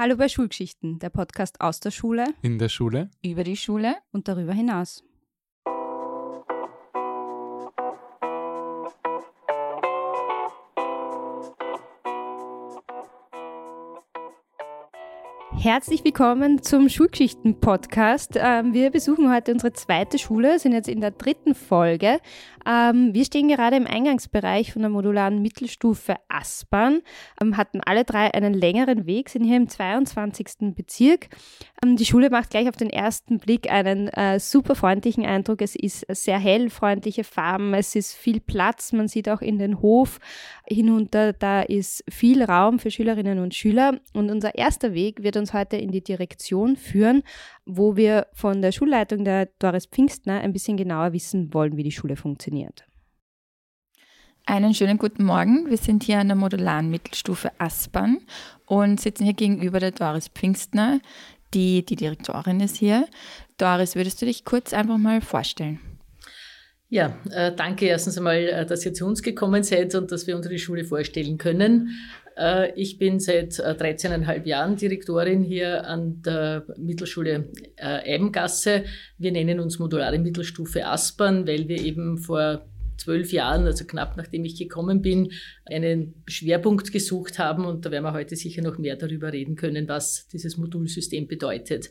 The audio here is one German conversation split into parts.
Hallo bei Schulgeschichten, der Podcast aus der Schule, In der Schule? Über die Schule? und darüber hinaus. Herzlich willkommen zum Schulgeschichten-Podcast. Ähm, wir besuchen heute unsere zweite Schule, sind jetzt in der dritten Folge. Ähm, wir stehen gerade im Eingangsbereich von der modularen Mittelstufe Aspern, ähm, hatten alle drei einen längeren Weg, sind hier im 22. Bezirk. Die Schule macht gleich auf den ersten Blick einen äh, super freundlichen Eindruck. Es ist sehr hell, freundliche Farben, es ist viel Platz, man sieht auch in den Hof hinunter, da ist viel Raum für Schülerinnen und Schüler. Und unser erster Weg wird uns heute in die Direktion führen, wo wir von der Schulleitung der Doris Pfingstner ein bisschen genauer wissen wollen, wie die Schule funktioniert. Einen schönen guten Morgen. Wir sind hier an der modularen Mittelstufe Aspern und sitzen hier gegenüber der Doris Pfingstner, die die Direktorin ist hier. Doris, würdest du dich kurz einfach mal vorstellen? Ja, äh, danke erstens einmal, äh, dass ihr zu uns gekommen seid und dass wir unsere Schule vorstellen können. Äh, ich bin seit äh, 13,5 Jahren Direktorin hier an der Mittelschule äh, Eibengasse. Wir nennen uns modulare Mittelstufe Aspern, weil wir eben vor zwölf Jahren, also knapp nachdem ich gekommen bin, einen Schwerpunkt gesucht haben und da werden wir heute sicher noch mehr darüber reden können, was dieses Modulsystem bedeutet.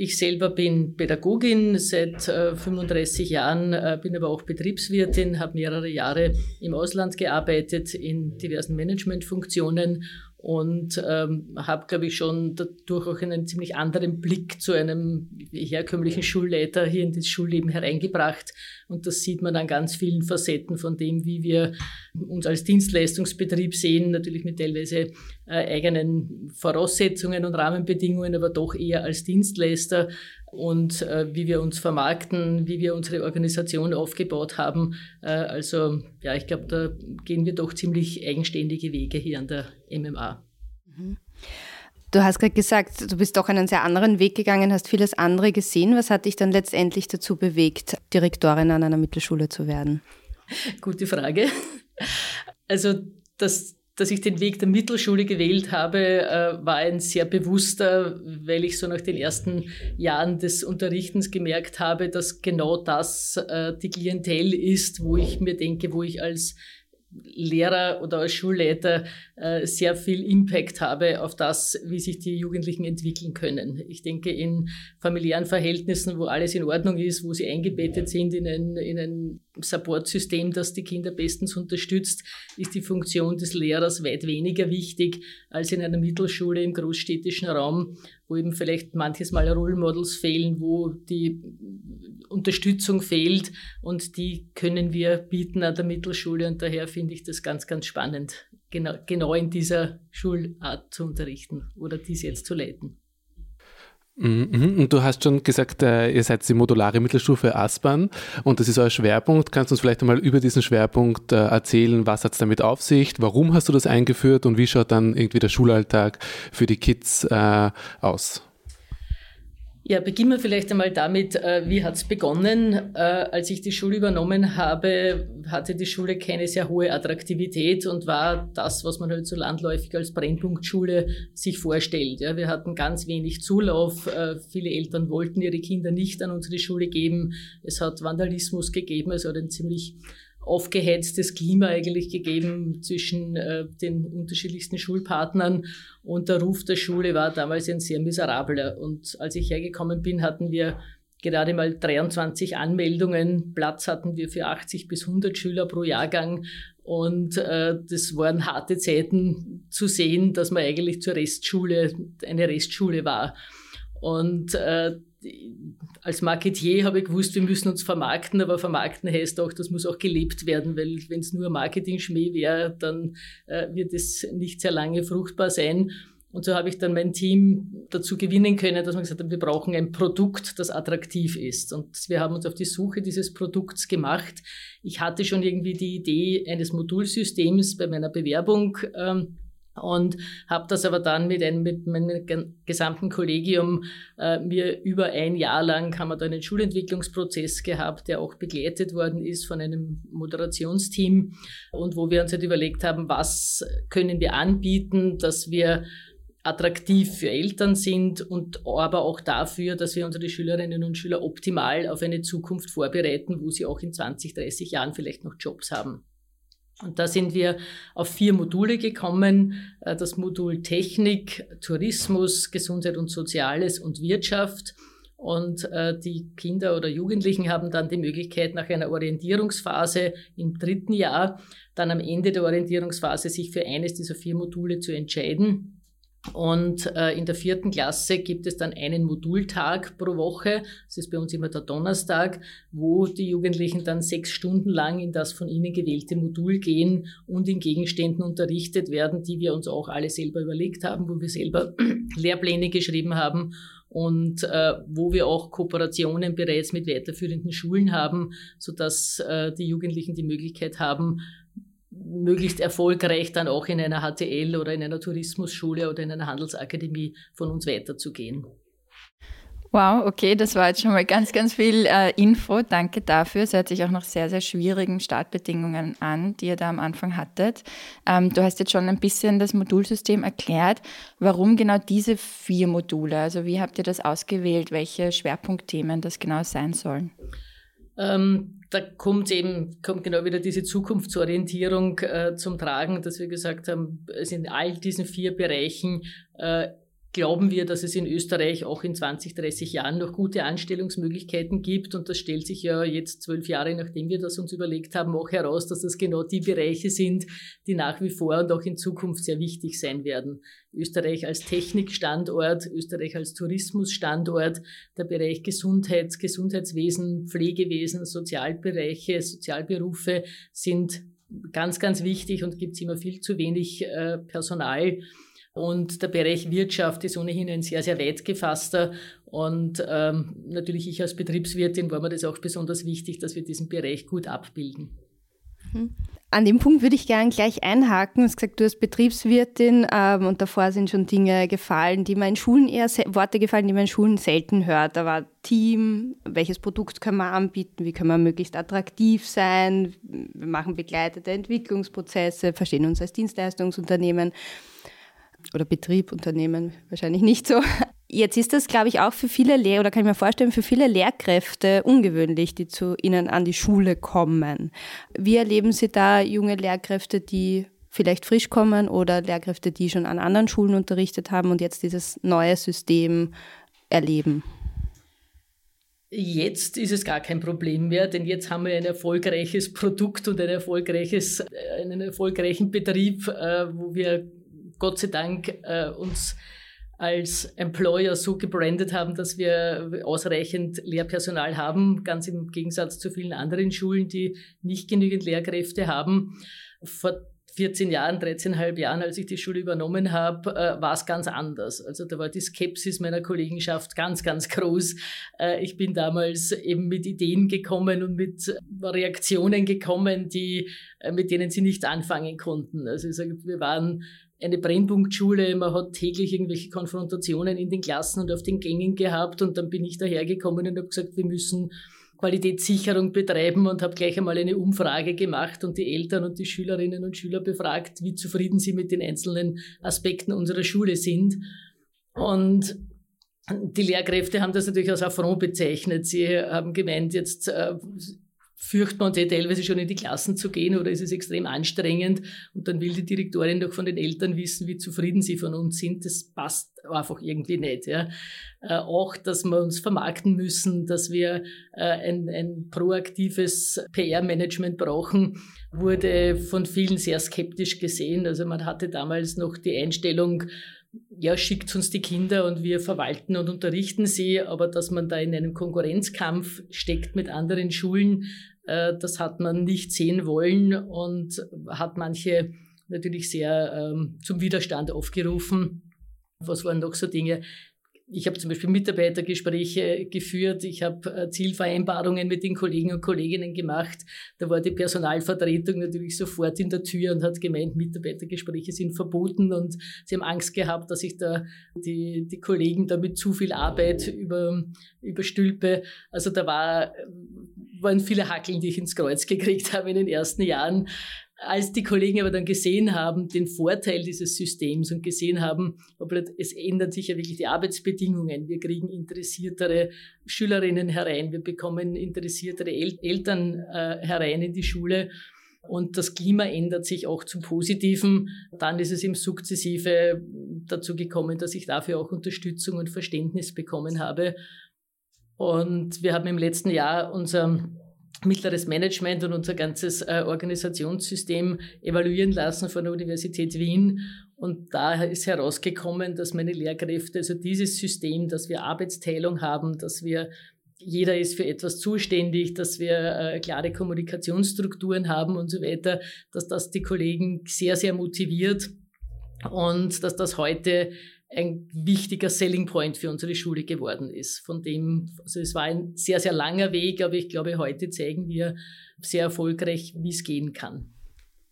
Ich selber bin Pädagogin seit äh, 35 Jahren, äh, bin aber auch Betriebswirtin, habe mehrere Jahre im Ausland gearbeitet in diversen Managementfunktionen und ähm, habe, glaube ich, schon dadurch auch einen ziemlich anderen Blick zu einem herkömmlichen Schulleiter hier in das Schulleben hereingebracht. Und das sieht man an ganz vielen Facetten von dem, wie wir uns als Dienstleistungsbetrieb sehen, natürlich mit teilweise äh, eigenen Voraussetzungen und Rahmenbedingungen, aber doch eher als Dienstleister und äh, wie wir uns vermarkten, wie wir unsere Organisation aufgebaut haben. Äh, also ja, ich glaube, da gehen wir doch ziemlich eigenständige Wege hier an der MMA. Du hast gerade gesagt, du bist doch einen sehr anderen Weg gegangen, hast vieles andere gesehen. Was hat dich dann letztendlich dazu bewegt, Direktorin an einer Mittelschule zu werden? Gute Frage. Also das dass ich den Weg der Mittelschule gewählt habe, äh, war ein sehr bewusster, weil ich so nach den ersten Jahren des Unterrichtens gemerkt habe, dass genau das äh, die Klientel ist, wo ich mir denke, wo ich als Lehrer oder als Schulleiter äh, sehr viel Impact habe auf das, wie sich die Jugendlichen entwickeln können. Ich denke, in familiären Verhältnissen, wo alles in Ordnung ist, wo sie eingebettet sind in ein, in ein Supportsystem, das die Kinder bestens unterstützt, ist die Funktion des Lehrers weit weniger wichtig als in einer Mittelschule im großstädtischen Raum, wo eben vielleicht manches Mal Role Models fehlen, wo die Unterstützung fehlt und die können wir bieten an der Mittelschule und daher finde ich das ganz, ganz spannend, genau, genau in dieser Schulart zu unterrichten oder dies jetzt zu leiten. Mhm. Und du hast schon gesagt, äh, ihr seid die modulare Mittelstufe Aspern und das ist euer Schwerpunkt. Kannst du uns vielleicht einmal über diesen Schwerpunkt äh, erzählen? Was hat es damit auf sich? Warum hast du das eingeführt und wie schaut dann irgendwie der Schulalltag für die Kids äh, aus? Ja, beginnen wir vielleicht einmal damit, äh, wie hat es begonnen? Äh, als ich die Schule übernommen habe, hatte die Schule keine sehr hohe Attraktivität und war das, was man halt so landläufig als Brennpunktschule sich vorstellt. Ja, wir hatten ganz wenig Zulauf. Äh, viele Eltern wollten ihre Kinder nicht an unsere Schule geben. Es hat Vandalismus gegeben. Es hat ein ziemlich aufgeheiztes Klima eigentlich gegeben zwischen äh, den unterschiedlichsten Schulpartnern und der Ruf der Schule war damals ein sehr miserabler. Und als ich hergekommen bin, hatten wir gerade mal 23 Anmeldungen. Platz hatten wir für 80 bis 100 Schüler pro Jahrgang. Und äh, das waren harte Zeiten zu sehen, dass man eigentlich zur Restschule, eine Restschule war. Und äh, als Marketier habe ich gewusst, wir müssen uns vermarkten, aber vermarkten heißt auch, das muss auch gelebt werden, weil wenn es nur Marketing-Schmäh wäre, dann äh, wird es nicht sehr lange fruchtbar sein. Und so habe ich dann mein Team dazu gewinnen können, dass man gesagt hat, wir brauchen ein Produkt, das attraktiv ist. Und wir haben uns auf die Suche dieses Produkts gemacht. Ich hatte schon irgendwie die Idee eines Modulsystems bei meiner Bewerbung. Ähm, und habe das aber dann mit, einem, mit meinem gesamten Kollegium äh, mir über ein Jahr lang haben wir da einen Schulentwicklungsprozess gehabt, der auch begleitet worden ist von einem Moderationsteam und wo wir uns halt überlegt haben, was können wir anbieten, dass wir attraktiv für Eltern sind und aber auch dafür, dass wir unsere Schülerinnen und Schüler optimal auf eine Zukunft vorbereiten, wo sie auch in 20, 30 Jahren vielleicht noch Jobs haben. Und da sind wir auf vier Module gekommen. Äh, das Modul Technik, Tourismus, Gesundheit und Soziales und Wirtschaft. Und äh, die Kinder oder Jugendlichen haben dann die Möglichkeit, nach einer Orientierungsphase im dritten Jahr, dann am Ende der Orientierungsphase sich für eines dieser vier Module zu entscheiden. Und äh, in der vierten Klasse gibt es dann einen Modultag pro Woche. Das ist bei uns immer der Donnerstag, wo die Jugendlichen dann sechs Stunden lang in das von ihnen gewählte Modul gehen und in Gegenständen unterrichtet werden, die wir uns auch alle selber überlegt haben, wo wir selber Lehrpläne geschrieben haben und äh, wo wir auch Kooperationen bereits mit weiterführenden Schulen haben, sodass äh, die Jugendlichen die Möglichkeit haben, möglichst erfolgreich dann auch in einer HTL oder in einer Tourismusschule oder in einer Handelsakademie von uns weiterzugehen. Wow, okay, das war jetzt schon mal ganz, ganz viel äh, Info. Danke dafür. Es hört sich auch nach sehr, sehr schwierigen Startbedingungen an, die ihr da am Anfang hattet. Ähm, du hast jetzt schon ein bisschen das Modulsystem erklärt. Warum genau diese vier Module? Also wie habt ihr das ausgewählt? Welche Schwerpunktthemen das genau sein sollen? Ähm, da kommt eben, kommt genau wieder diese Zukunftsorientierung äh, zum Tragen, dass wir gesagt haben, es in all diesen vier Bereichen äh, glauben wir, dass es in Österreich auch in 20, 30 Jahren noch gute Anstellungsmöglichkeiten gibt. Und das stellt sich ja jetzt zwölf Jahre, nachdem wir das uns überlegt haben, auch heraus, dass das genau die Bereiche sind, die nach wie vor und auch in Zukunft sehr wichtig sein werden. Österreich als Technikstandort, Österreich als Tourismusstandort, der Bereich Gesundheit, Gesundheitswesen, Pflegewesen, Sozialbereiche, Sozialberufe sind ganz, ganz wichtig und gibt es immer viel zu wenig äh, Personal. Und der Bereich Wirtschaft ist ohnehin ein sehr, sehr weit gefasster. Und ähm, natürlich ich als Betriebswirtin war mir das auch besonders wichtig, dass wir diesen Bereich gut abbilden. Mhm. An dem Punkt würde ich gerne gleich einhaken. Du hast gesagt, du als Betriebswirtin ähm, und davor sind schon Dinge gefallen, die man in Schulen eher, Worte gefallen, die man in Schulen selten hört. Da war Team, welches Produkt können wir anbieten, wie können wir möglichst attraktiv sein, wir machen begleitete Entwicklungsprozesse, verstehen uns als Dienstleistungsunternehmen oder Betrieb, Unternehmen wahrscheinlich nicht so. Jetzt ist das, glaube ich, auch für viele Lehr oder kann ich mir vorstellen, für viele Lehrkräfte ungewöhnlich, die zu Ihnen an die Schule kommen. Wie erleben Sie da junge Lehrkräfte, die vielleicht frisch kommen oder Lehrkräfte, die schon an anderen Schulen unterrichtet haben und jetzt dieses neue System erleben? Jetzt ist es gar kein Problem mehr, denn jetzt haben wir ein erfolgreiches Produkt und ein erfolgreiches, äh, einen erfolgreichen Betrieb, äh, wo wir Gott sei Dank äh, uns als Employer so gebrandet haben, dass wir ausreichend Lehrpersonal haben, ganz im Gegensatz zu vielen anderen Schulen, die nicht genügend Lehrkräfte haben. Vor 14 Jahren, 13,5 Jahren, als ich die Schule übernommen habe, äh, war es ganz anders. Also da war die Skepsis meiner Kollegenschaft ganz, ganz groß. Äh, ich bin damals eben mit Ideen gekommen und mit Reaktionen gekommen, die, äh, mit denen sie nicht anfangen konnten. Also ich sage, wir waren eine Brennpunktschule, man hat täglich irgendwelche Konfrontationen in den Klassen und auf den Gängen gehabt und dann bin ich dahergekommen und habe gesagt, wir müssen Qualitätssicherung betreiben und habe gleich einmal eine Umfrage gemacht und die Eltern und die Schülerinnen und Schüler befragt, wie zufrieden sie mit den einzelnen Aspekten unserer Schule sind. Und die Lehrkräfte haben das natürlich als Affront bezeichnet. Sie haben gemeint, jetzt fürchtet man sich teilweise schon in die Klassen zu gehen oder ist es extrem anstrengend und dann will die Direktorin doch von den Eltern wissen, wie zufrieden sie von uns sind. Das passt einfach irgendwie nicht. Ja. Äh, auch, dass wir uns vermarkten müssen, dass wir äh, ein, ein proaktives PR-Management brauchen, wurde von vielen sehr skeptisch gesehen. Also man hatte damals noch die Einstellung, ja, schickt uns die Kinder und wir verwalten und unterrichten sie, aber dass man da in einem Konkurrenzkampf steckt mit anderen Schulen, äh, das hat man nicht sehen wollen und hat manche natürlich sehr ähm, zum Widerstand aufgerufen. Was waren noch so Dinge? Ich habe zum Beispiel Mitarbeitergespräche geführt, ich habe äh, Zielvereinbarungen mit den Kollegen und Kolleginnen gemacht. Da war die Personalvertretung natürlich sofort in der Tür und hat gemeint, Mitarbeitergespräche sind verboten und sie haben Angst gehabt, dass ich da die, die Kollegen damit zu viel Arbeit über, überstülpe. Also da war, waren viele Hackeln, die ich ins Kreuz gekriegt habe in den ersten Jahren. Als die Kollegen aber dann gesehen haben, den Vorteil dieses Systems und gesehen haben, es ändern sich ja wirklich die Arbeitsbedingungen. Wir kriegen interessiertere Schülerinnen herein, wir bekommen interessiertere El Eltern äh, herein in die Schule und das Klima ändert sich auch zum Positiven. Dann ist es im Sukzessive dazu gekommen, dass ich dafür auch Unterstützung und Verständnis bekommen habe. Und wir haben im letzten Jahr unser mittleres Management und unser ganzes äh, Organisationssystem evaluieren lassen von der Universität Wien. Und da ist herausgekommen, dass meine Lehrkräfte, also dieses System, dass wir Arbeitsteilung haben, dass wir jeder ist für etwas zuständig, dass wir äh, klare Kommunikationsstrukturen haben und so weiter, dass das die Kollegen sehr, sehr motiviert und dass das heute ein wichtiger Selling Point für unsere Schule geworden ist. Von dem, also es war ein sehr, sehr langer Weg, aber ich glaube, heute zeigen wir sehr erfolgreich, wie es gehen kann.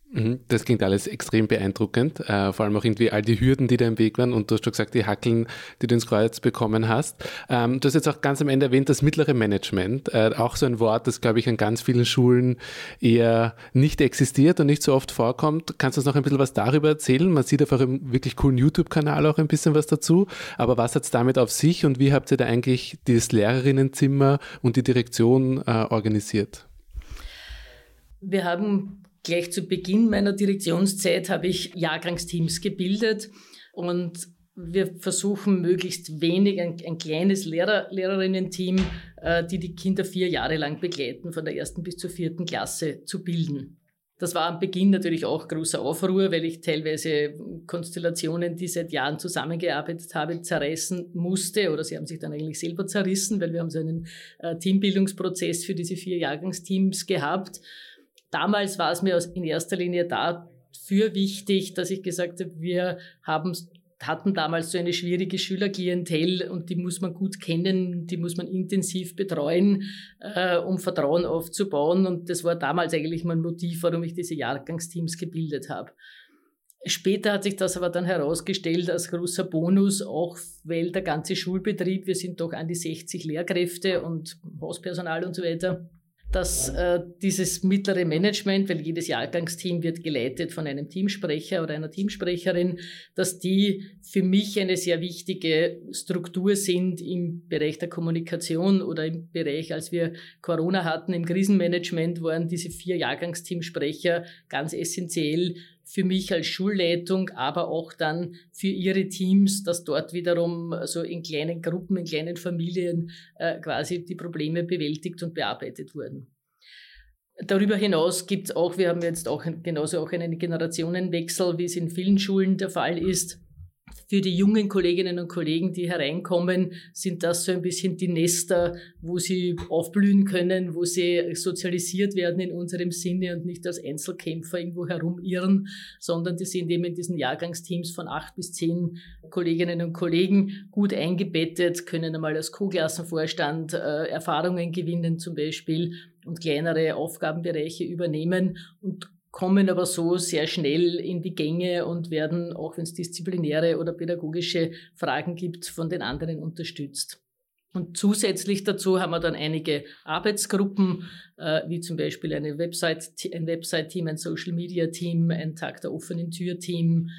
Mhm, das klingt alles extrem beeindruckend, äh, vor allem auch irgendwie all die Hürden, die da im Weg waren und du hast schon gesagt, die Hackeln, die du ins Kreuz bekommen hast. Ähm, du hast jetzt auch ganz am Ende erwähnt, das mittlere Management, äh, auch so ein Wort, das glaube ich an ganz vielen Schulen eher nicht existiert und nicht so oft vorkommt. Kannst du uns noch ein bisschen was darüber erzählen? Man sieht auf eurem wirklich coolen YouTube-Kanal auch ein bisschen was dazu, aber was hat es damit auf sich und wie habt ihr da eigentlich dieses Lehrerinnenzimmer und die Direktion äh, organisiert? Wir haben Gleich zu Beginn meiner Direktionszeit habe ich Jahrgangsteams gebildet und wir versuchen möglichst wenig, ein, ein kleines Lehrer, Lehrerinnen-Team, äh, die die Kinder vier Jahre lang begleiten, von der ersten bis zur vierten Klasse zu bilden. Das war am Beginn natürlich auch großer Aufruhr, weil ich teilweise Konstellationen, die seit Jahren zusammengearbeitet habe, zerreißen musste oder sie haben sich dann eigentlich selber zerrissen, weil wir haben so einen äh, Teambildungsprozess für diese vier Jahrgangsteams gehabt Damals war es mir in erster Linie dafür wichtig, dass ich gesagt habe, wir haben hatten damals so eine schwierige Schülerklientel und die muss man gut kennen, die muss man intensiv betreuen, äh, um Vertrauen aufzubauen. Und das war damals eigentlich mein Motiv, warum ich diese Jahrgangsteams gebildet habe. Später hat sich das aber dann herausgestellt als großer Bonus, auch weil der ganze Schulbetrieb, wir sind doch an die 60 Lehrkräfte und Hauspersonal und so weiter, dass äh, dieses mittlere Management, weil jedes Jahrgangsteam wird geleitet von einem Teamsprecher oder einer Teamsprecherin, dass die für mich eine sehr wichtige Struktur sind im Bereich der Kommunikation oder im Bereich, als wir Corona hatten, im Krisenmanagement waren diese vier Jahrgangsteamsprecher ganz essentiell für mich als Schulleitung, aber auch dann für ihre Teams, dass dort wiederum so in kleinen Gruppen, in kleinen Familien äh, quasi die Probleme bewältigt und bearbeitet wurden. Darüber hinaus gibt es auch, wir haben jetzt auch genauso auch einen Generationenwechsel, wie es in vielen Schulen der Fall ist für die jungen Kolleginnen und Kollegen, die hereinkommen, sind das so ein bisschen die Nester, wo sie aufblühen können, wo sie sozialisiert werden in unserem Sinne und nicht als Einzelkämpfer irgendwo herumirren, sondern die sind eben in diesen Jahrgangsteams von acht bis zehn Kolleginnen und Kollegen gut eingebettet, können einmal als Co-Klassenvorstand äh, Erfahrungen gewinnen zum Beispiel und kleinere Aufgabenbereiche übernehmen und kommen aber so sehr schnell in die Gänge und werden, auch wenn es disziplinäre oder pädagogische Fragen gibt, von den anderen unterstützt. Und zusätzlich dazu haben wir dann einige Arbeitsgruppen, äh, wie zum Beispiel eine Website, ein Website-Team, ein Social-Media-Team, ein Tag der offenen Tür-Team,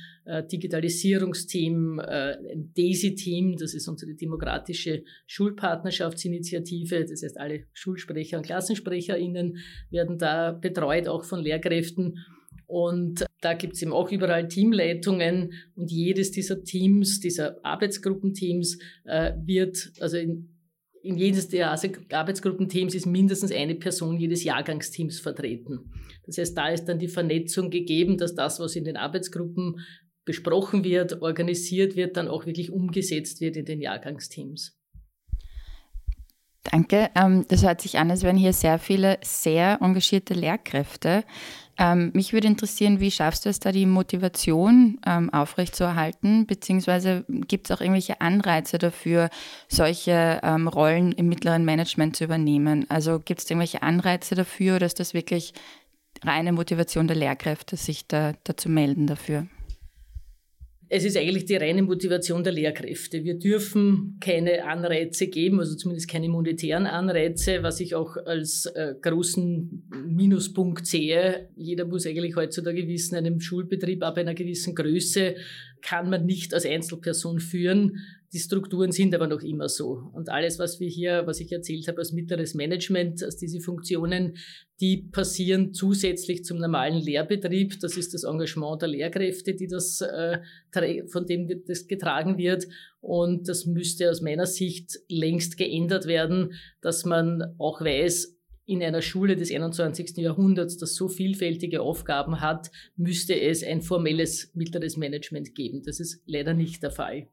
Digitalisierungsteam, äh, ein DAISY-Team, das ist unsere demokratische Schulpartnerschaftsinitiative. Das heißt, alle Schulsprecher und KlassensprecherInnen werden da betreut, auch von Lehrkräften. Und da gibt's eben auch überall Teamleitungen und jedes dieser Teams, dieser Arbeitsgruppenteams äh, wird, also in, in jedes der Arbeitsgruppenteams ist mindestens eine Person jedes Jahrgangsteams vertreten. Das heißt, da ist dann die Vernetzung gegeben, dass das, was in den Arbeitsgruppen besprochen wird, organisiert wird, dann auch wirklich umgesetzt wird in den Jahrgangsteams. Danke. Ähm, das hört sich an, als wären hier sehr viele sehr engagierte Lehrkräfte. Ähm, mich würde interessieren, wie schaffst du es da, die Motivation ähm, aufrechtzuerhalten? Beziehungsweise gibt es auch irgendwelche Anreize dafür, solche Rollen im mittleren Management zu übernehmen? Also gibt es irgendwelche Anreize dafür ist das wirklich reine Motivation der Lehrkräfte, sich da, da zu melden dafür? Es ist eigentlich die reine Motivation der Lehrkräfte. Wir dürfen keine Anreize geben, also zumindest keine monetären Anreize, was ich auch als äh, großen Minuspunkt sehe. Jeder muss eigentlich heutzutage wissen, einem Schulbetrieb ab einer gewissen Größe kann man nicht als Einzelperson führen. Die Strukturen sind aber noch immer so. Und alles, was wir hier, was ich erzählt habe, als mittleres Management, als diese Funktionen, die passieren zusätzlich zum normalen Lehrbetrieb. Das ist das Engagement der Lehrkräfte, die das, äh, von dem das getragen wird. Und das müsste aus meiner Sicht längst geändert werden, dass man auch weiß, in einer Schule des 21. Jahrhunderts, das so vielfältige Aufgaben hat, müsste es ein formelles mittleres Management geben. Das ist leider nicht der Fall.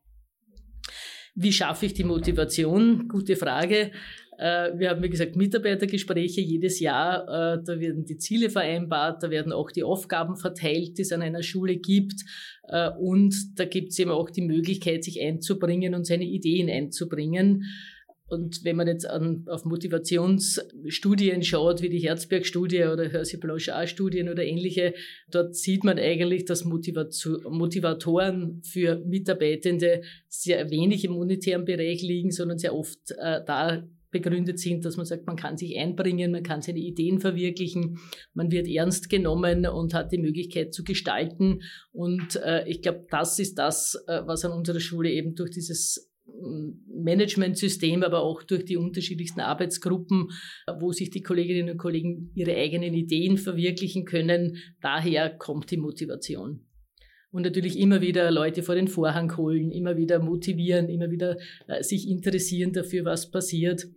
Wie schaffe ich die Motivation? Gute Frage. Äh, wir haben, wie gesagt, Mitarbeitergespräche jedes Jahr. Äh, da werden die Ziele vereinbart, da werden auch die Aufgaben verteilt, die es an einer Schule gibt. Äh, und da gibt es eben auch die Möglichkeit, sich einzubringen und seine Ideen einzubringen. Und wenn man jetzt an, auf Motivationsstudien schaut, wie die Herzberg-Studie oder Hersey-Blanchard-Studien oder ähnliche, dort sieht man eigentlich, dass Motivatoren für Mitarbeitende sehr wenig im monetären Bereich liegen, sondern sehr oft äh, da begründet sind, dass man sagt, man kann sich einbringen, man kann seine Ideen verwirklichen, man wird ernst genommen und hat die Möglichkeit zu gestalten. Und äh, ich glaube, das ist das, äh, was an unserer Schule eben durch dieses Managementsystem, aber auch durch die unterschiedlichsten Arbeitsgruppen, wo sich die Kolleginnen und Kollegen ihre eigenen Ideen verwirklichen können. Daher kommt die Motivation. Und natürlich immer wieder Leute vor den Vorhang holen, immer wieder motivieren, immer wieder äh, sich interessieren dafür, was passiert.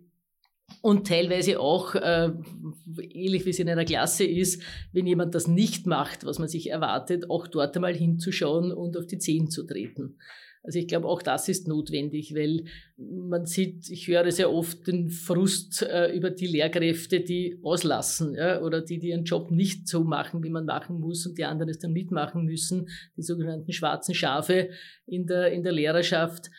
Und teilweise auch, äh, ähnlich wie es in einer Klasse ist, wenn jemand das nicht macht, was man sich erwartet, auch dort einmal hinzuschauen und auf die Zehen zu treten. Also ich glaube, auch das ist notwendig, weil man sieht, ich höre sehr oft den Frust äh, über die Lehrkräfte, die auslassen ja, oder die, die ihren Job nicht so machen, wie man machen muss und die anderen es dann mitmachen müssen, die sogenannten schwarzen Schafe in der, in der Lehrerschaft.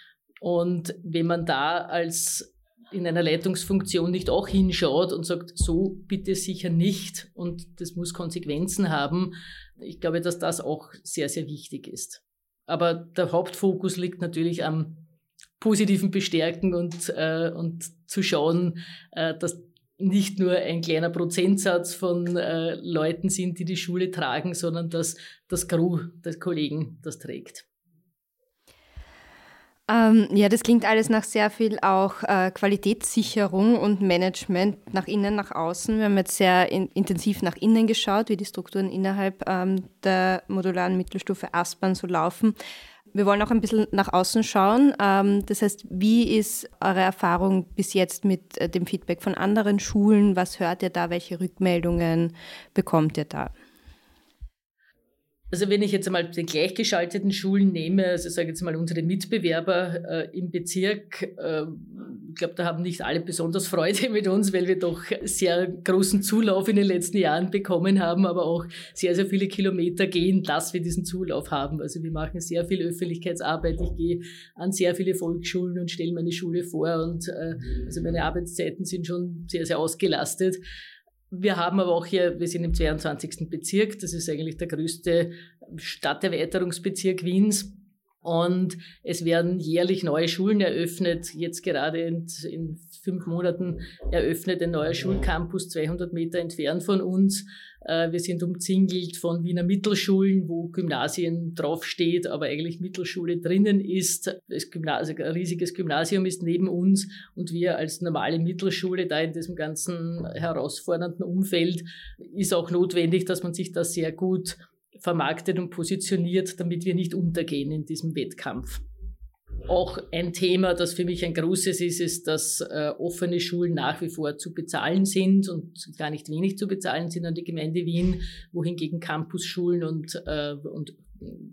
Und wenn man da als in einer Leitungsfunktion nicht auch hinschaut und sagt, so bitte sicher nicht und das muss Konsequenzen haben, ich glaube, dass das auch sehr, sehr wichtig ist. Aber der Hauptfokus liegt natürlich am positiven Bestärken und, äh, und zu schauen, äh, dass nicht nur ein kleiner Prozentsatz von äh, Leuten sind, die die Schule tragen, sondern dass das Gros der Kollegen das trägt. Ähm, ja, das klingt alles nach sehr viel auch äh, Qualitätssicherung und Management nach innen, nach außen. Wir haben jetzt sehr in, intensiv nach innen geschaut, wie die Strukturen innerhalb ähm, der modularen Mittelstufe Aspern so laufen. Wir wollen auch ein bisschen nach außen schauen. Ähm, das heißt, wie ist eure Erfahrung bis jetzt mit äh, dem Feedback von anderen Schulen? Was hört ihr da? Welche Rückmeldungen bekommt ihr da? Also wenn ich jetzt einmal den gleichgeschalteten Schulen nehme, also sage jetzt mal unsere Mitbewerber äh, im Bezirk, äh, ich glaube, da haben nicht alle besonders Freude mit uns, weil wir doch sehr großen Zulauf in den letzten Jahren bekommen haben, aber auch sehr, sehr viele Kilometer gehen, dass wir diesen Zulauf haben. Also wir machen sehr viel Öffentlichkeitsarbeit. Ich gehe an sehr viele Volksschulen und stelle meine Schule vor und äh, also meine Arbeitszeiten sind schon sehr, sehr ausgelastet. Wir haben aber auch hier, wir sind im 22. Bezirk, das ist eigentlich der größte Stadterweiterungsbezirk Wiens. Und es werden jährlich neue Schulen eröffnet. Jetzt gerade in, in, fünf Monaten eröffnet ein neuer Schulcampus 200 Meter entfernt von uns. Äh, wir sind umzingelt von Wiener Mittelschulen, wo Gymnasien draufsteht, aber eigentlich Mittelschule drinnen ist. Das Gymnasium, ein riesiges Gymnasium ist neben uns und wir als normale Mittelschule da in diesem ganzen herausfordernden Umfeld ist auch notwendig, dass man sich da sehr gut vermarktet und positioniert, damit wir nicht untergehen in diesem Wettkampf. Auch ein Thema, das für mich ein großes ist, ist, dass äh, offene Schulen nach wie vor zu bezahlen sind und gar nicht wenig zu bezahlen sind an die Gemeinde Wien, wohingegen Campusschulen und, äh, und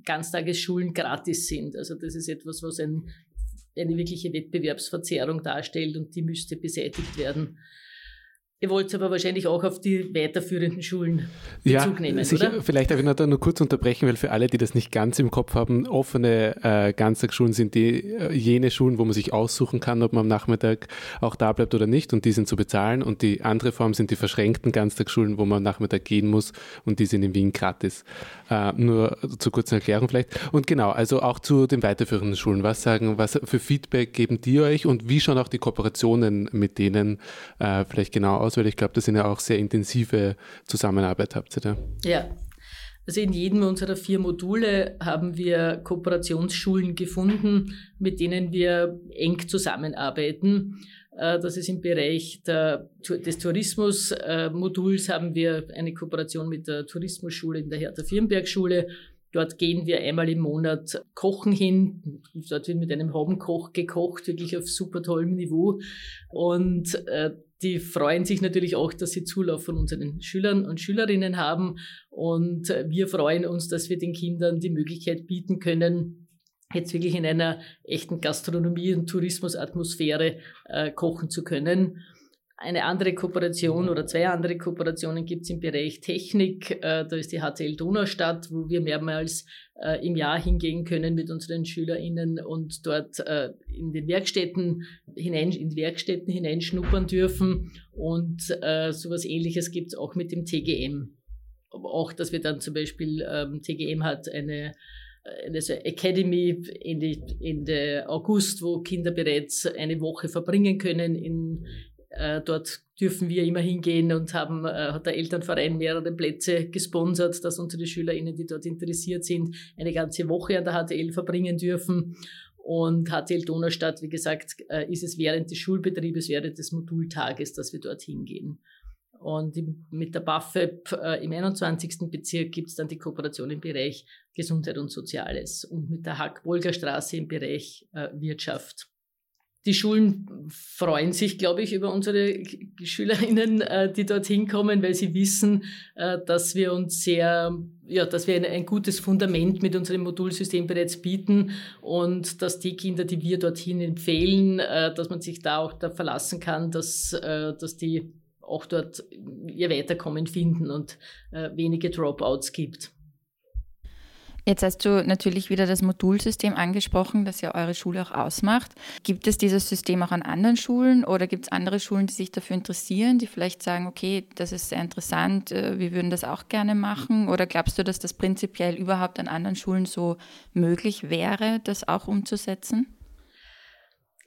Ganztagesschulen gratis sind. Also das ist etwas, was ein, eine wirkliche Wettbewerbsverzerrung darstellt und die müsste beseitigt werden. Ihr wollt aber wahrscheinlich auch auf die weiterführenden Schulen Bezug ja, nehmen, sicher, oder? Vielleicht darf ich noch da nur kurz unterbrechen, weil für alle, die das nicht ganz im Kopf haben, offene äh, Ganztagsschulen sind die äh, jene Schulen, wo man sich aussuchen kann, ob man am Nachmittag auch da bleibt oder nicht und die sind zu bezahlen und die andere Form sind die verschränkten Ganztagsschulen, wo man am Nachmittag gehen muss und die sind in Wien gratis. Äh, nur zur kurzen Erklärung vielleicht. Und genau, also auch zu den weiterführenden Schulen. Was sagen, was für Feedback geben die euch und wie schauen auch die Kooperationen mit denen äh, vielleicht genau aus? Aus, weil ich glaube, das sind ja auch sehr intensive Zusammenarbeit habt ihr da. Ja. Also in jedem unserer vier Module haben wir Kooperationsschulen gefunden, mit denen wir eng zusammenarbeiten. Äh, das ist im Bereich der, des Tourismusmoduls haben wir eine Kooperation mit der Tourismusschule in der Hertha-Firnberg-Schule. Dort gehen wir einmal im Monat kochen hin. Dort wird mit einem Hobbenkoch gekocht, wirklich auf super tollem Niveau. Und äh, die freuen sich natürlich auch, dass sie Zulauf von unseren Schülern und Schülerinnen haben. Und wir freuen uns, dass wir den Kindern die Möglichkeit bieten können, jetzt wirklich in einer echten Gastronomie- und Tourismusatmosphäre äh, kochen zu können. Eine andere Kooperation oder zwei andere Kooperationen gibt es im Bereich Technik. Äh, da ist die HTL Donaustadt, wo wir mehrmals äh, im Jahr hingehen können mit unseren SchülerInnen und dort äh, in den Werkstätten hinein, in Werkstätten hineinschnuppern dürfen. Und sowas ähnliches gibt es auch mit dem TGM. Auch, dass wir dann zum Beispiel, ähm, TGM hat eine eine Academy Ende, Ende August, wo Kinder bereits eine Woche verbringen können in, äh, dort dürfen wir immer hingehen und haben, äh, hat der Elternverein mehrere Plätze gesponsert, dass unsere SchülerInnen, die dort interessiert sind, eine ganze Woche an der HTL verbringen dürfen. Und HTL Donaustadt, wie gesagt, äh, ist es während des Schulbetriebes, während des Modultages, dass wir dort hingehen. Und mit der BAföB äh, im 21. Bezirk gibt es dann die Kooperation im Bereich Gesundheit und Soziales und mit der Hack-Bolger-Straße im Bereich äh, Wirtschaft die Schulen freuen sich, glaube ich, über unsere SchülerInnen, äh, die dorthin kommen, weil sie wissen, äh, dass wir uns sehr, ja, dass wir ein, gutes Fundament mit unserem Modulsystem bereits bieten und dass die Kinder, die wir dorthin empfehlen, äh, dass man sich da auch da verlassen kann, dass, dass die auch dort ihr Weiterkommen finden und wenige Dropouts gibt. Jetzt hast du natürlich wieder das Modulsystem angesprochen, das ja eure Schule auch ausmacht. Gibt es dieses System auch an anderen Schulen oder gibt es andere Schulen, die sich dafür interessieren, die vielleicht sagen, okay, das ist sehr interessant, äh, wir würden das auch gerne machen? Oder glaubst du, dass das prinzipiell überhaupt an anderen Schulen so möglich wäre, das auch umzusetzen?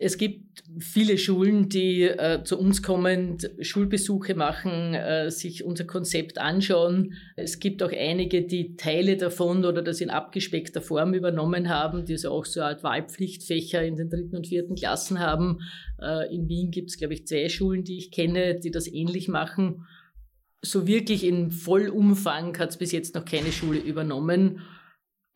Es gibt viele Schulen, die äh, zu uns kommen, Schulbesuche machen, äh, sich unser Konzept anschauen. Es gibt auch einige, die Teile davon oder das in abgespeckter Form übernommen haben, die also auch so eine Art Wahlpflichtfächer in den dritten und vierten Klassen haben. Äh, in Wien gibt es, glaube ich, zwei Schulen, die ich kenne, die das ähnlich machen. So wirklich in Vollumfang hat es bis jetzt noch keine Schule übernommen.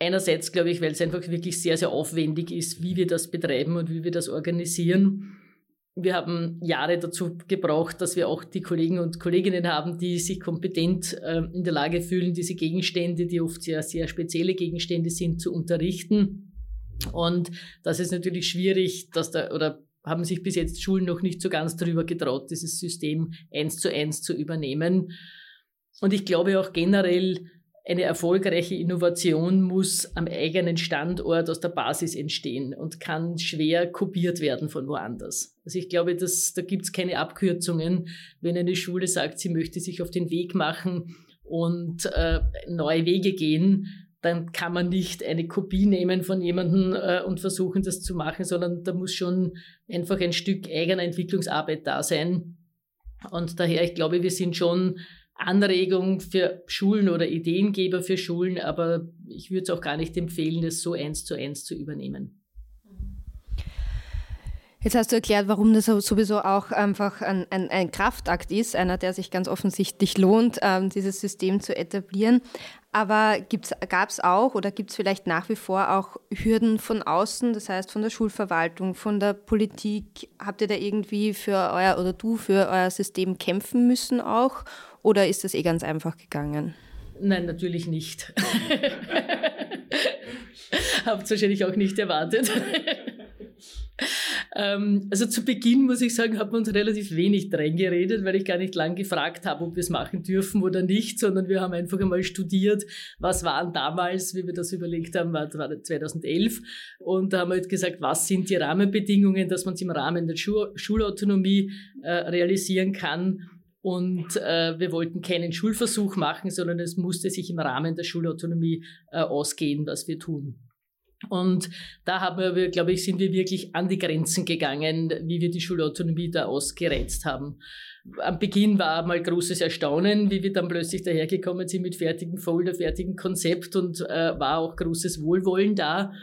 Einerseits glaube ich, weil es einfach wirklich sehr, sehr aufwendig ist, wie wir das betreiben und wie wir das organisieren. Wir haben Jahre dazu gebraucht, dass wir auch die Kollegen und Kolleginnen haben, die sich kompetent äh, in der Lage fühlen, diese Gegenstände, die oft sehr, sehr spezielle Gegenstände sind, zu unterrichten. Und das ist natürlich schwierig, dass da, oder haben sich bis jetzt Schulen noch nicht so ganz darüber getraut, dieses System eins zu eins zu übernehmen. Und ich glaube auch generell, eine erfolgreiche Innovation muss am eigenen Standort aus der Basis entstehen und kann schwer kopiert werden von woanders. Also ich glaube, dass, da gibt es keine Abkürzungen. Wenn eine Schule sagt, sie möchte sich auf den Weg machen und äh, neue Wege gehen, dann kann man nicht eine Kopie nehmen von jemandem äh, und versuchen, das zu machen, sondern da muss schon einfach ein Stück eigener Entwicklungsarbeit da sein. Und daher, ich glaube, wir sind schon Anregung für Schulen oder Ideengeber für Schulen, aber ich würde es auch gar nicht empfehlen, das so eins zu eins zu übernehmen. Jetzt hast du erklärt, warum das sowieso auch einfach ein, ein, ein Kraftakt ist, einer, der sich ganz offensichtlich lohnt, ähm, dieses System zu etablieren. Aber gab es auch oder gibt es vielleicht nach wie vor auch Hürden von außen, das heißt von der Schulverwaltung, von der Politik? Habt ihr da irgendwie für euer oder du für euer System kämpfen müssen auch? Oder ist das eh ganz einfach gegangen? Nein, natürlich nicht. Habt wahrscheinlich auch nicht erwartet. Ähm, also zu Beginn, muss ich sagen, hat man uns relativ wenig geredet, weil ich gar nicht lang gefragt habe, ob wir es machen dürfen oder nicht, sondern wir haben einfach einmal studiert, was waren damals, wie wir das überlegt haben, war, war 2011. Und da haben wir halt gesagt, was sind die Rahmenbedingungen, dass man es im Rahmen der Schul Schulautonomie äh, realisieren kann. Und äh, wir wollten keinen Schulversuch machen, sondern es musste sich im Rahmen der Schulautonomie äh, ausgehen, was wir tun. Und da haben wir, glaube ich, sind wir wirklich an die Grenzen gegangen, wie wir die Schulautonomie da ausgereizt haben. Am Beginn war mal großes Erstaunen, wie wir dann plötzlich dahergekommen sind mit fertigem Folder, fertigem Konzept und äh, war auch großes Wohlwollen da.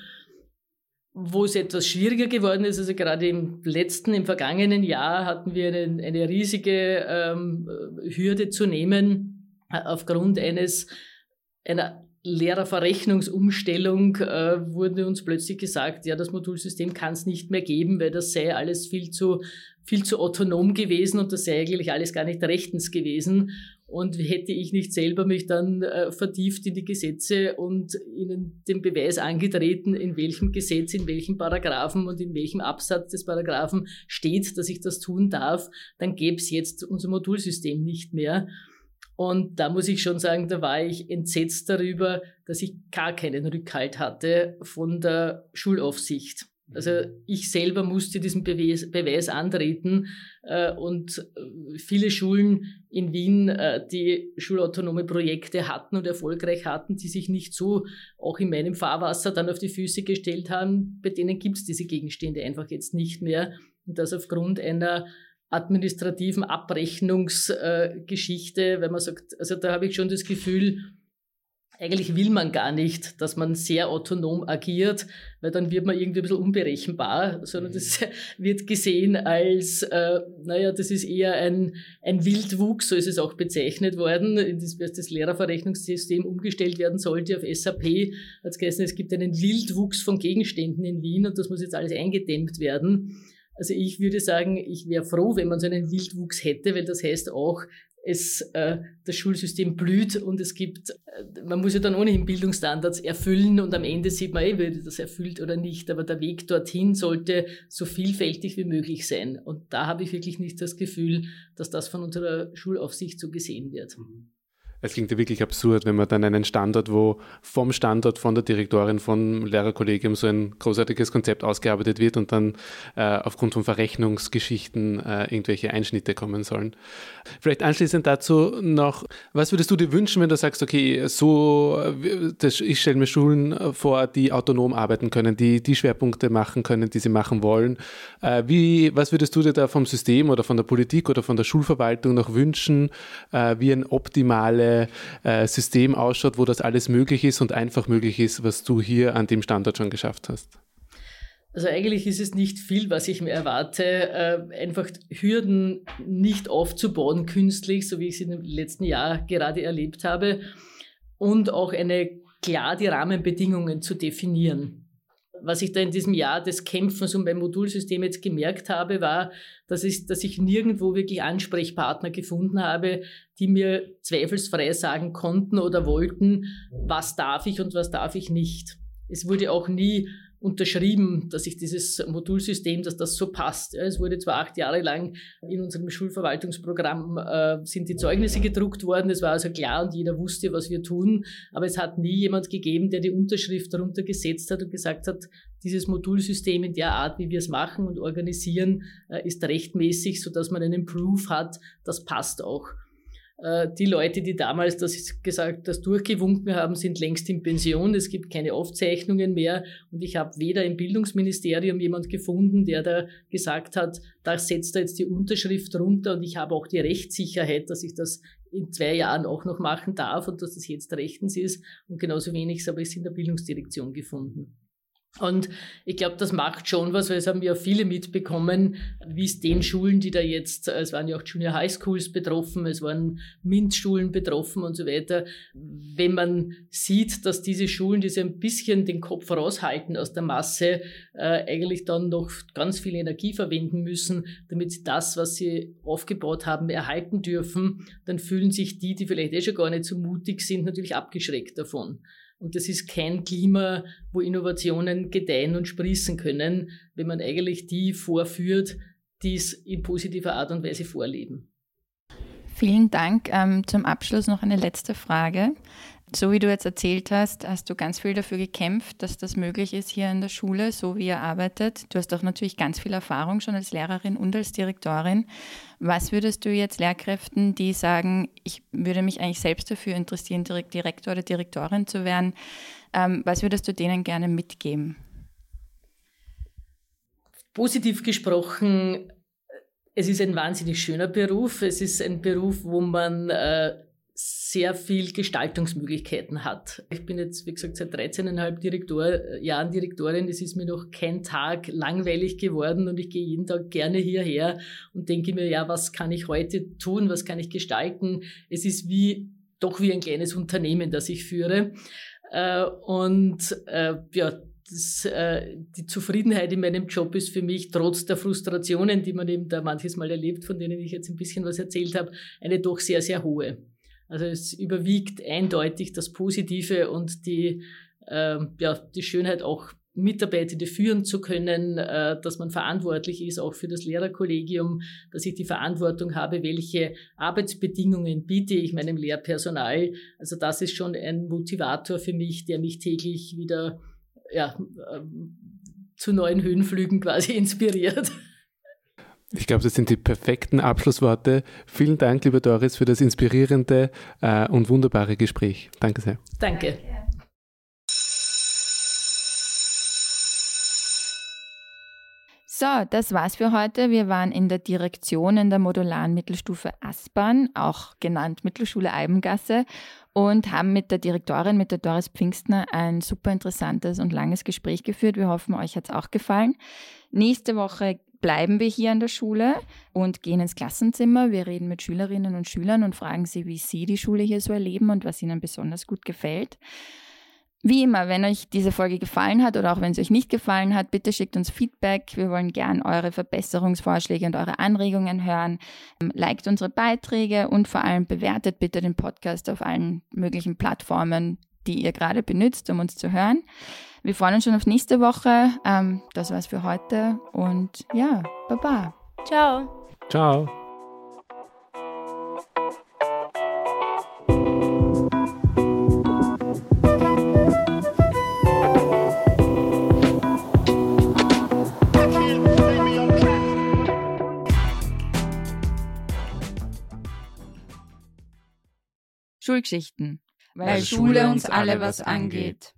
Wo es etwas schwieriger geworden ist, also gerade im letzten, im vergangenen Jahr hatten wir eine, eine riesige ähm, Hürde zu nehmen äh, aufgrund eines einer Lehrerverrechnungsumstellung äh, wurde uns plötzlich gesagt, ja, das Modulsystem kann es nicht mehr geben, weil das sei alles viel zu, viel zu autonom gewesen und das sei eigentlich alles gar nicht rechtens gewesen. Und hätte ich nicht selber mich dann äh, vertieft in die Gesetze und ihnen den Beweis angetreten, in welchem Gesetz, in welchem Paragraphen und in welchem Absatz des Paragraphen steht, dass ich das tun darf, dann gäbe es jetzt unser Modulsystem nicht mehr. Und da muss ich schon sagen, da war ich entsetzt darüber, dass ich gar keinen Rückhalt hatte von der Schulaufsicht. Also ich selber musste diesen Beweis, Beweis antreten äh, und äh, viele Schulen in Wien, äh, die schulautonome Projekte hatten und erfolgreich hatten, die sich nicht so auch in meinem Fahrwasser dann auf die Füße gestellt haben, bei denen gibt es diese Gegenstände einfach jetzt nicht mehr. Und das aufgrund einer administrativen Abrechnungsgeschichte, äh, wenn man sagt, also da habe ich schon das Gefühl, eigentlich will man gar nicht, dass man sehr autonom agiert, weil dann wird man irgendwie ein bisschen unberechenbar, sondern das wird gesehen als, äh, naja, das ist eher ein, ein Wildwuchs, so ist es auch bezeichnet worden, das, das Lehrerverrechnungssystem umgestellt werden sollte auf SAP, als geheißen, es gibt einen Wildwuchs von Gegenständen in Wien und das muss jetzt alles eingedämmt werden. Also ich würde sagen, ich wäre froh, wenn man so einen Wildwuchs hätte, weil das heißt auch, es, äh, das Schulsystem blüht und es gibt, äh, man muss ja dann ohnehin Bildungsstandards erfüllen und am Ende sieht man eh, wird das erfüllt oder nicht, aber der Weg dorthin sollte so vielfältig wie möglich sein. Und da habe ich wirklich nicht das Gefühl, dass das von unserer Schulaufsicht so gesehen wird. Mhm. Es klingt ja wirklich absurd, wenn man dann einen Standort, wo vom Standort, von der Direktorin, vom Lehrerkollegium so ein großartiges Konzept ausgearbeitet wird und dann äh, aufgrund von Verrechnungsgeschichten äh, irgendwelche Einschnitte kommen sollen. Vielleicht anschließend dazu noch, was würdest du dir wünschen, wenn du sagst, okay, so, das, ich stelle mir Schulen vor, die autonom arbeiten können, die die Schwerpunkte machen können, die sie machen wollen. Äh, wie, was würdest du dir da vom System oder von der Politik oder von der Schulverwaltung noch wünschen, äh, wie ein optimale äh, System ausschaut, wo das alles möglich ist und einfach möglich ist, was du hier an dem Standort schon geschafft hast? Also eigentlich ist es nicht viel, was ich mir erwarte. Äh, einfach Hürden nicht aufzubauen künstlich, so wie ich es in dem letzten Jahr gerade erlebt habe. Und auch eine klar die Rahmenbedingungen zu definieren was ich da in diesem Jahr des Kämpfens um mein Modulsystem jetzt gemerkt habe, war, dass ich, dass ich nirgendwo wirklich Ansprechpartner gefunden habe, die mir zweifelsfrei sagen konnten oder wollten, was darf ich und was darf ich nicht. Es wurde auch nie unterschrieben, dass ich dieses Modulsystem, dass das so passt. es wurde zwar acht Jahre lang in unserem Schulverwaltungsprogramm äh, sind die Zeugnisse gedruckt worden, es war also klar und jeder wusste, was wir tun, aber es hat nie jemand gegeben, der die Unterschrift darunter gesetzt hat und gesagt hat, dieses Modulsystem in der Art, wie wir es machen und organisieren, äh, ist rechtmäßig, so dass man einen Proof hat, das passt auch. Äh, die Leute, die damals das gesagt, das durchgewunken haben, sind längst in Pension. Es gibt keine Aufzeichnungen mehr. Und ich habe weder im Bildungsministerium jemand gefunden, der da gesagt hat, da setzt er jetzt die Unterschrift runter und ich habe auch die Rechtssicherheit, dass ich das in zwei Jahren auch noch machen darf und dass das jetzt rechtens ist. Und genauso wenig habe ich es in der Bildungsdirektion gefunden. Und ich glaube, das macht schon was, weil es haben ja viele mitbekommen, wie es den Schulen, die da jetzt, es waren ja auch Junior High Schools betroffen, es waren MINT-Schulen betroffen und so weiter. Wenn man sieht, dass diese Schulen, die so ein bisschen den Kopf raushalten aus der Masse, äh, eigentlich dann noch ganz viel Energie verwenden müssen, damit sie das, was sie aufgebaut haben, erhalten dürfen, dann fühlen sich die, die vielleicht eh schon gar nicht so mutig sind, natürlich abgeschreckt davon. Und das ist kein Klima, wo Innovationen gedeihen und sprießen können, wenn man eigentlich die vorführt, die es in positiver Art und Weise vorleben. Vielen Dank. Ähm, zum Abschluss noch eine letzte Frage. So wie du jetzt erzählt hast, hast du ganz viel dafür gekämpft, dass das möglich ist hier in der Schule, so wie ihr arbeitet. Du hast auch natürlich ganz viel Erfahrung schon als Lehrerin und als Direktorin. Was würdest du jetzt Lehrkräften, die sagen, ich würde mich eigentlich selbst dafür interessieren, Direktor oder Direktorin zu werden, ähm, was würdest du denen gerne mitgeben? Positiv gesprochen, es ist ein wahnsinnig schöner Beruf. Es ist ein Beruf, wo man äh, sehr viel Gestaltungsmöglichkeiten hat. Ich bin jetzt, wie gesagt, seit 13,5 Direktor, äh, Jahren Direktorin. Es ist mir noch kein Tag langweilig geworden und ich gehe jeden Tag gerne hierher und denke mir, ja, was kann ich heute tun? Was kann ich gestalten? Es ist wie, doch wie ein kleines Unternehmen, das ich führe. Äh, und äh, ja, das, äh, die Zufriedenheit in meinem Job ist für mich trotz der Frustrationen, die man eben da manches Mal erlebt, von denen ich jetzt ein bisschen was erzählt habe, eine doch sehr, sehr hohe. Also es überwiegt eindeutig das Positive und die, äh, ja, die Schönheit auch Mitarbeitende führen zu können, äh, dass man verantwortlich ist, auch für das Lehrerkollegium, dass ich die Verantwortung habe, welche Arbeitsbedingungen biete ich meinem Lehrpersonal. Also das ist schon ein Motivator für mich, der mich täglich wieder ja, ähm, zu neuen Höhenflügen quasi inspiriert. Ich glaube, das sind die perfekten Abschlussworte. Vielen Dank, liebe Doris, für das inspirierende äh, und wunderbare Gespräch. Danke sehr. Danke. So, das war's für heute. Wir waren in der Direktion in der modularen Mittelstufe Aspern, auch genannt Mittelschule Eibengasse, und haben mit der Direktorin, mit der Doris Pfingstner, ein super interessantes und langes Gespräch geführt. Wir hoffen, euch hat's auch gefallen. Nächste Woche bleiben wir hier an der Schule und gehen ins Klassenzimmer. Wir reden mit Schülerinnen und Schülern und fragen sie, wie sie die Schule hier so erleben und was ihnen besonders gut gefällt. Wie immer, wenn euch diese Folge gefallen hat oder auch wenn es euch nicht gefallen hat, bitte schickt uns Feedback. Wir wollen gern eure Verbesserungsvorschläge und eure Anregungen hören. Ähm, liked unsere Beiträge und vor allem bewertet bitte den Podcast auf allen möglichen Plattformen, die ihr gerade benutzt, um uns zu hören. Wir freuen uns schon auf nächste Woche. Ähm, das war's für heute und ja, baba. Ciao. Ciao. Schulgeschichten. Weil Schule uns alle was angeht.